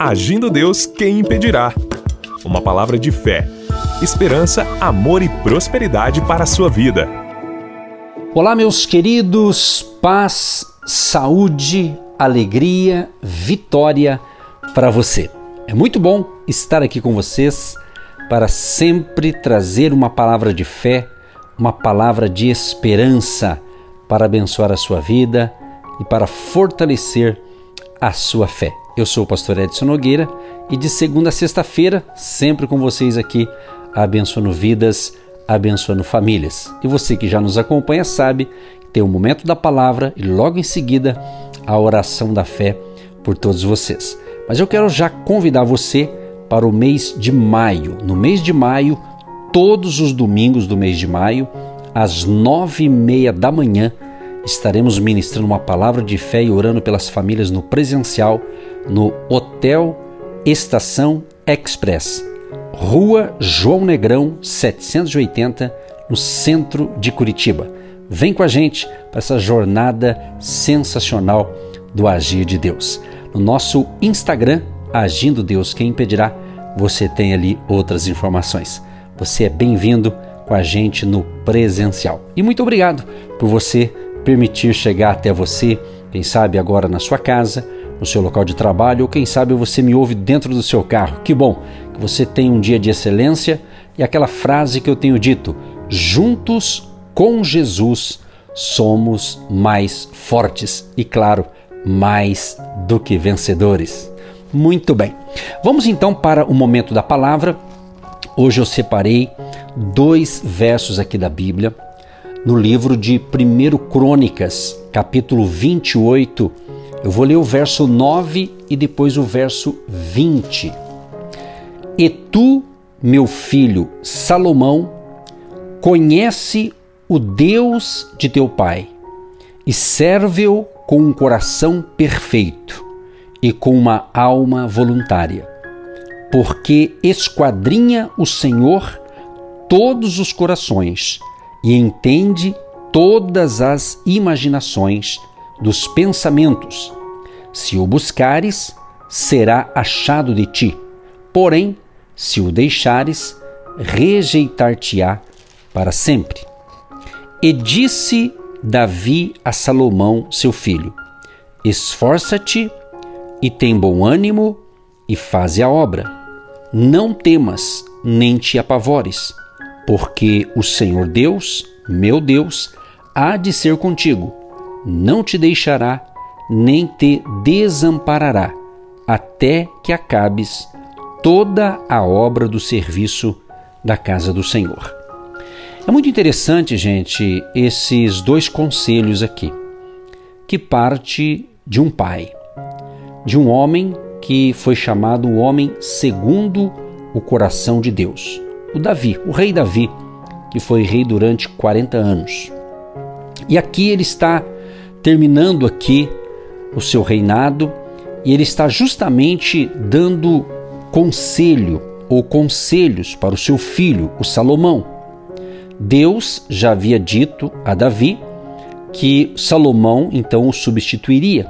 Agindo Deus, quem impedirá? Uma palavra de fé, esperança, amor e prosperidade para a sua vida. Olá, meus queridos, paz, saúde, alegria, vitória para você. É muito bom estar aqui com vocês para sempre trazer uma palavra de fé, uma palavra de esperança para abençoar a sua vida e para fortalecer a sua fé. Eu sou o pastor Edson Nogueira e de segunda a sexta-feira, sempre com vocês aqui, abençoando vidas, abençoando famílias. E você que já nos acompanha sabe tem o momento da palavra e logo em seguida a oração da fé por todos vocês. Mas eu quero já convidar você para o mês de maio. No mês de maio, todos os domingos do mês de maio, às nove e meia da manhã, estaremos ministrando uma palavra de fé e orando pelas famílias no presencial no Hotel Estação Express, Rua João Negrão 780, no centro de Curitiba. Vem com a gente para essa jornada sensacional do agir de Deus. No nosso Instagram, Agindo Deus Quem Impedirá, você tem ali outras informações. Você é bem-vindo com a gente no presencial. E muito obrigado por você permitir chegar até você, quem sabe agora na sua casa, no seu local de trabalho, ou quem sabe você me ouve dentro do seu carro. Que bom que você tem um dia de excelência e aquela frase que eu tenho dito: juntos com Jesus somos mais fortes e, claro, mais do que vencedores. Muito bem. Vamos então para o momento da palavra. Hoje eu separei dois versos aqui da Bíblia no livro de 1 Crônicas, capítulo 28. Eu vou ler o verso 9 e depois o verso 20. E tu, meu filho Salomão, conhece o Deus de teu pai e serve-o com um coração perfeito e com uma alma voluntária, porque esquadrinha o Senhor todos os corações e entende todas as imaginações dos pensamentos. Se o buscares, será achado de ti. Porém, se o deixares, rejeitar-te-á para sempre. E disse Davi a Salomão, seu filho: Esforça-te e tem bom ânimo e faze a obra. Não temas, nem te apavores porque o Senhor Deus, meu Deus, há de ser contigo, não te deixará, nem te desamparará, até que acabes toda a obra do serviço da casa do Senhor. É muito interessante, gente, esses dois conselhos aqui, que parte de um pai, de um homem que foi chamado o homem segundo o coração de Deus o Davi, o rei Davi, que foi rei durante 40 anos. E aqui ele está terminando aqui o seu reinado e ele está justamente dando conselho ou conselhos para o seu filho, o Salomão. Deus já havia dito a Davi que Salomão então o substituiria.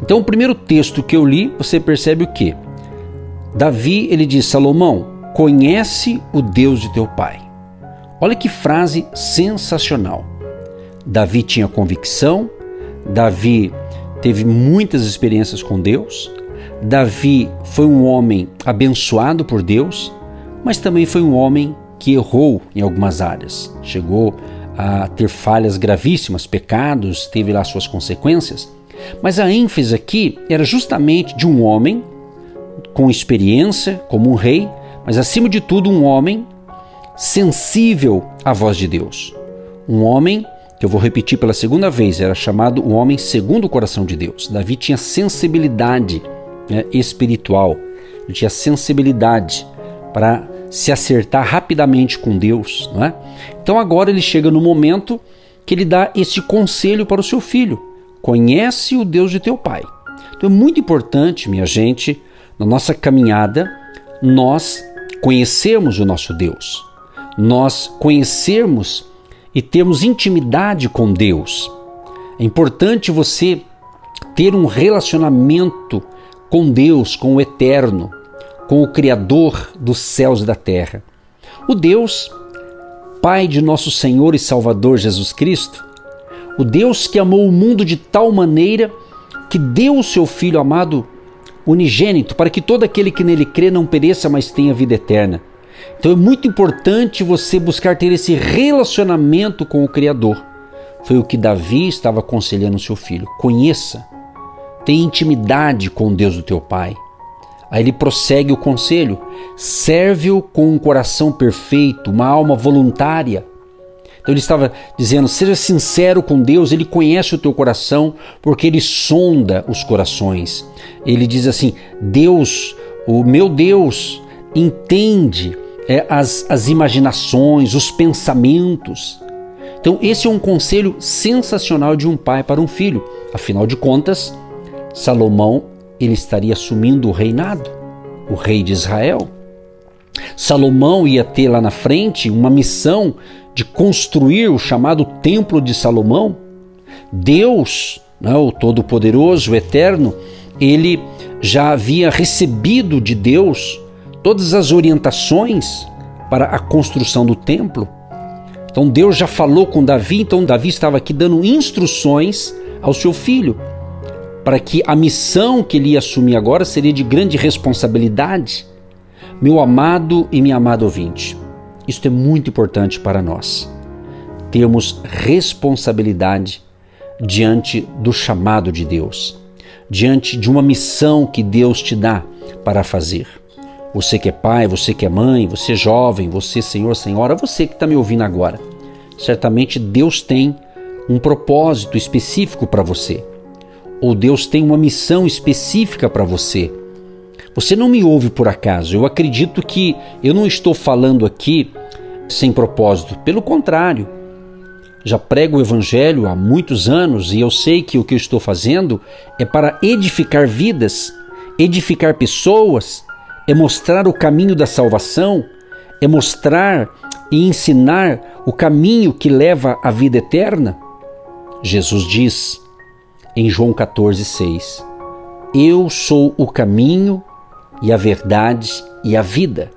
Então, o primeiro texto que eu li, você percebe o que? Davi, ele diz: Salomão, Conhece o Deus de teu pai. Olha que frase sensacional. Davi tinha convicção, Davi teve muitas experiências com Deus, Davi foi um homem abençoado por Deus, mas também foi um homem que errou em algumas áreas. Chegou a ter falhas gravíssimas, pecados, teve lá suas consequências. Mas a ênfase aqui era justamente de um homem com experiência como um rei, mas acima de tudo um homem sensível à voz de Deus. Um homem, que eu vou repetir pela segunda vez, era chamado o homem segundo o coração de Deus. Davi tinha sensibilidade né, espiritual, ele tinha sensibilidade para se acertar rapidamente com Deus. Não é? Então agora ele chega no momento que ele dá esse conselho para o seu filho: conhece o Deus de teu pai. Então é muito importante, minha gente, na nossa caminhada, nós conhecermos o nosso Deus, nós conhecermos e termos intimidade com Deus. É importante você ter um relacionamento com Deus, com o Eterno, com o Criador dos céus e da terra. O Deus, Pai de nosso Senhor e Salvador Jesus Cristo, o Deus que amou o mundo de tal maneira que deu o seu Filho amado unigênito para que todo aquele que nele crê não pereça, mas tenha vida eterna. Então é muito importante você buscar ter esse relacionamento com o Criador. Foi o que Davi estava aconselhando seu filho. Conheça, tenha intimidade com Deus do teu Pai. Aí ele prossegue o conselho: serve-o com um coração perfeito, uma alma voluntária. Então ele estava dizendo: seja sincero com Deus, ele conhece o teu coração, porque ele sonda os corações. Ele diz assim: Deus, o meu Deus, entende é, as, as imaginações, os pensamentos. Então, esse é um conselho sensacional de um pai para um filho. Afinal de contas, Salomão ele estaria assumindo o reinado, o rei de Israel. Salomão ia ter lá na frente uma missão de construir o chamado Templo de Salomão. Deus, né, o Todo-Poderoso, o Eterno, ele já havia recebido de Deus todas as orientações para a construção do templo. Então Deus já falou com Davi, então Davi estava aqui dando instruções ao seu filho para que a missão que ele ia assumir agora seria de grande responsabilidade. Meu amado e minha amada ouvinte, isto é muito importante para nós. Termos responsabilidade diante do chamado de Deus, diante de uma missão que Deus te dá para fazer. Você que é pai, você que é mãe, você jovem, você senhor, senhora, você que está me ouvindo agora. Certamente Deus tem um propósito específico para você. Ou Deus tem uma missão específica para você. Você não me ouve por acaso. Eu acredito que eu não estou falando aqui sem propósito. Pelo contrário, já prego o Evangelho há muitos anos e eu sei que o que eu estou fazendo é para edificar vidas, edificar pessoas, é mostrar o caminho da salvação, é mostrar e ensinar o caminho que leva à vida eterna. Jesus diz em João 14,6: Eu sou o caminho e a verdade e a vida.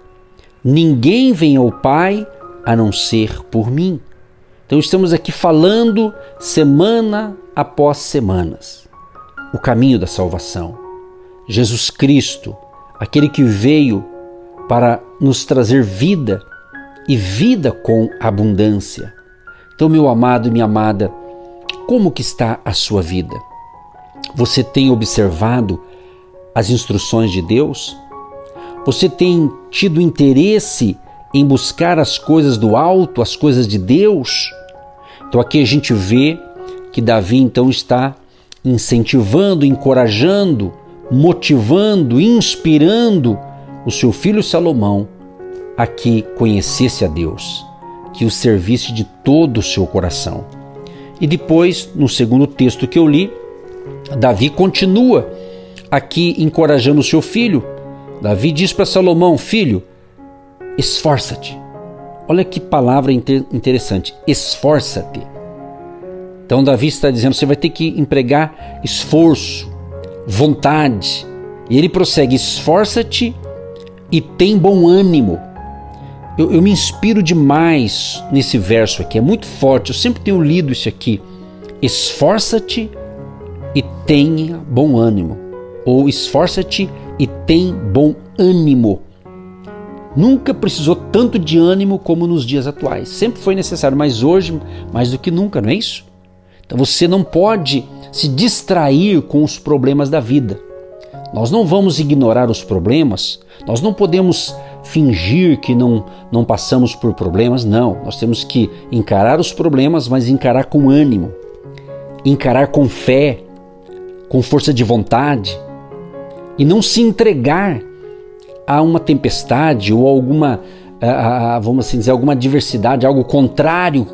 Ninguém vem ao Pai a não ser por mim. Então estamos aqui falando semana após semanas o caminho da salvação. Jesus Cristo, aquele que veio para nos trazer vida e vida com abundância. Então, meu amado e minha amada, como que está a sua vida? Você tem observado as instruções de Deus? Você tem tido interesse em buscar as coisas do alto, as coisas de Deus? Então aqui a gente vê que Davi então está incentivando, encorajando, motivando, inspirando o seu filho Salomão a que conhecesse a Deus, que o servisse de todo o seu coração. E depois, no segundo texto que eu li, Davi continua aqui encorajando o seu filho. Davi diz para Salomão: Filho, esforça-te. Olha que palavra interessante: esforça-te. Então, Davi está dizendo: você vai ter que empregar esforço, vontade. E ele prossegue: esforça-te e tem bom ânimo. Eu, eu, me inspiro demais nesse verso aqui, é muito forte. Eu sempre tenho lido isso aqui. Esforça-te e tenha bom ânimo. Ou esforça-te e tem bom ânimo. Nunca precisou tanto de ânimo como nos dias atuais. Sempre foi necessário, mas hoje mais do que nunca, não é isso? Então você não pode se distrair com os problemas da vida. Nós não vamos ignorar os problemas, nós não podemos fingir que não, não passamos por problemas, não. Nós temos que encarar os problemas, mas encarar com ânimo, encarar com fé, com força de vontade e não se entregar a uma tempestade ou alguma, a, a, vamos assim dizer, alguma adversidade, algo contrário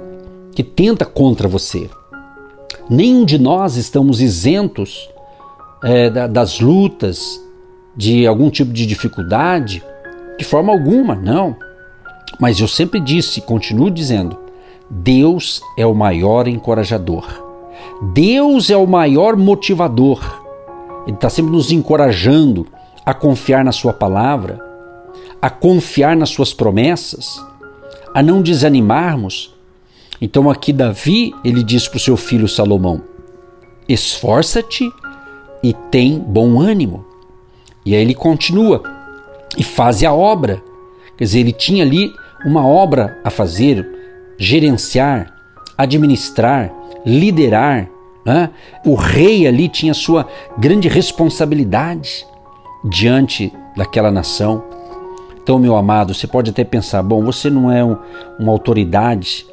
que tenta contra você. Nenhum de nós estamos isentos é, das lutas, de algum tipo de dificuldade, de forma alguma, não. Mas eu sempre disse, continuo dizendo, Deus é o maior encorajador. Deus é o maior motivador. Ele está sempre nos encorajando a confiar na Sua palavra, a confiar nas Suas promessas, a não desanimarmos. Então, aqui, Davi, ele diz para o seu filho Salomão: esforça-te e tem bom ânimo. E aí ele continua e faz a obra. Quer dizer, ele tinha ali uma obra a fazer, gerenciar, administrar, liderar. Né? O rei ali tinha sua grande responsabilidade diante daquela nação. Então, meu amado, você pode até pensar: bom, você não é um, uma autoridade,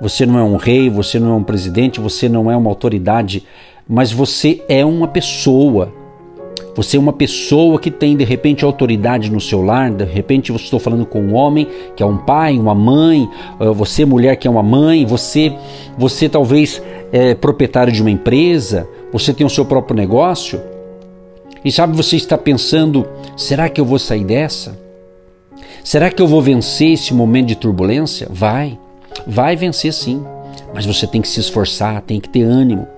você não é um rei, você não é um presidente, você não é uma autoridade, mas você é uma pessoa você é uma pessoa que tem de repente autoridade no seu lar, de repente eu estou falando com um homem que é um pai, uma mãe, eh, você mulher que é uma mãe, você, você talvez é proprietário de uma empresa, você tem o seu próprio negócio. E sabe, você está pensando: será que eu vou sair dessa? Será que eu vou vencer esse momento de turbulência? Vai, vai vencer sim, mas você tem que se esforçar, tem que ter ânimo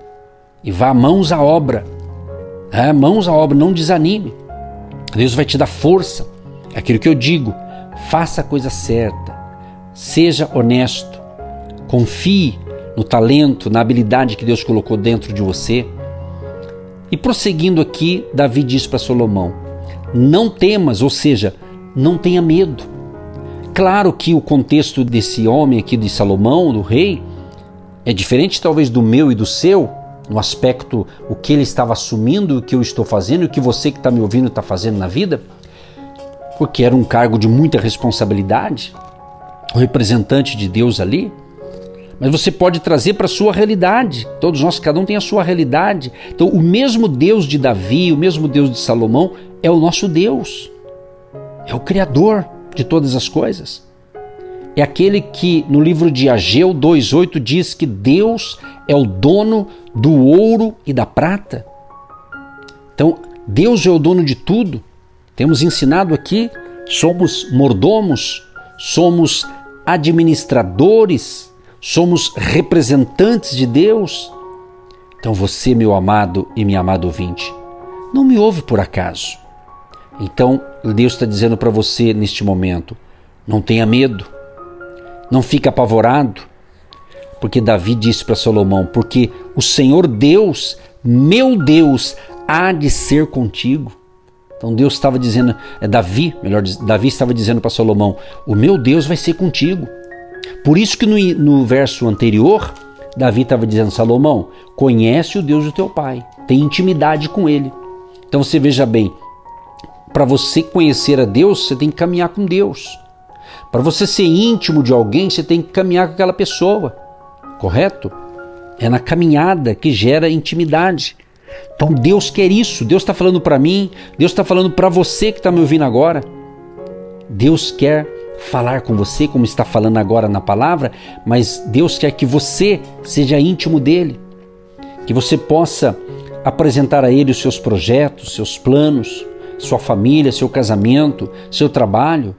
e vá mãos à obra é, mãos à obra, não desanime. Deus vai te dar força. É aquilo que eu digo. Faça a coisa certa. Seja honesto. Confie no talento, na habilidade que Deus colocou dentro de você. E prosseguindo aqui, Davi diz para Salomão: Não temas, ou seja, não tenha medo. Claro que o contexto desse homem aqui de Salomão, do rei, é diferente talvez do meu e do seu, no aspecto o que ele estava assumindo, o que eu estou fazendo, o que você que está me ouvindo está fazendo na vida, porque era um cargo de muita responsabilidade, o representante de Deus ali. Mas você pode trazer para a sua realidade. Todos nós, cada um tem a sua realidade. Então, o mesmo Deus de Davi, o mesmo Deus de Salomão, é o nosso Deus. É o Criador de todas as coisas é aquele que no livro de Ageu 2:8 diz que Deus é o dono do ouro e da prata. Então, Deus é o dono de tudo. Temos ensinado aqui, somos mordomos, somos administradores, somos representantes de Deus. Então, você, meu amado e minha amada ouvinte, não me ouve por acaso. Então, Deus está dizendo para você neste momento: não tenha medo não fica apavorado, porque Davi disse para Salomão: Porque o Senhor Deus, meu Deus, há de ser contigo. Então Deus estava dizendo, é Davi, melhor, Davi estava dizendo para Salomão: O meu Deus vai ser contigo. Por isso que no, no verso anterior, Davi estava dizendo: Salomão, conhece o Deus do teu pai, tem intimidade com ele. Então você veja bem, para você conhecer a Deus, você tem que caminhar com Deus. Para você ser íntimo de alguém, você tem que caminhar com aquela pessoa, correto? É na caminhada que gera intimidade. Então Deus quer isso. Deus está falando para mim, Deus está falando para você que está me ouvindo agora. Deus quer falar com você, como está falando agora na palavra, mas Deus quer que você seja íntimo dele, que você possa apresentar a ele os seus projetos, seus planos, sua família, seu casamento, seu trabalho.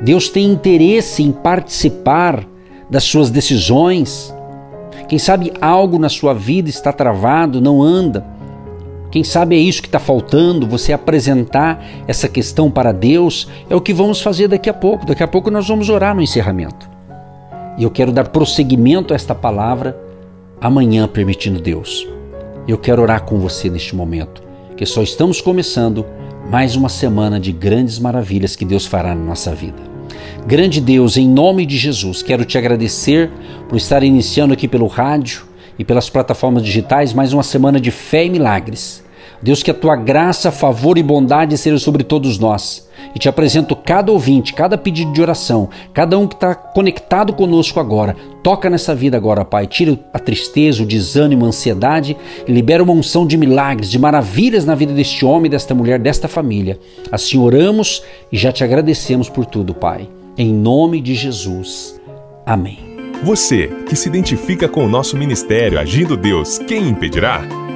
Deus tem interesse em participar das suas decisões. Quem sabe algo na sua vida está travado, não anda. Quem sabe é isso que está faltando, você apresentar essa questão para Deus. É o que vamos fazer daqui a pouco. Daqui a pouco nós vamos orar no encerramento. E eu quero dar prosseguimento a esta palavra amanhã, permitindo Deus. Eu quero orar com você neste momento, que só estamos começando mais uma semana de grandes maravilhas que Deus fará na nossa vida. Grande Deus, em nome de Jesus, quero te agradecer por estar iniciando aqui pelo rádio e pelas plataformas digitais mais uma semana de fé e milagres. Deus, que a tua graça, favor e bondade sejam sobre todos nós. E te apresento cada ouvinte, cada pedido de oração, cada um que está conectado conosco agora. Toca nessa vida agora, Pai. Tira a tristeza, o desânimo, a ansiedade e libera uma unção de milagres, de maravilhas na vida deste homem, desta mulher, desta família. Assim oramos e já te agradecemos por tudo, Pai. Em nome de Jesus. Amém. Você que se identifica com o nosso ministério Agindo Deus, quem impedirá?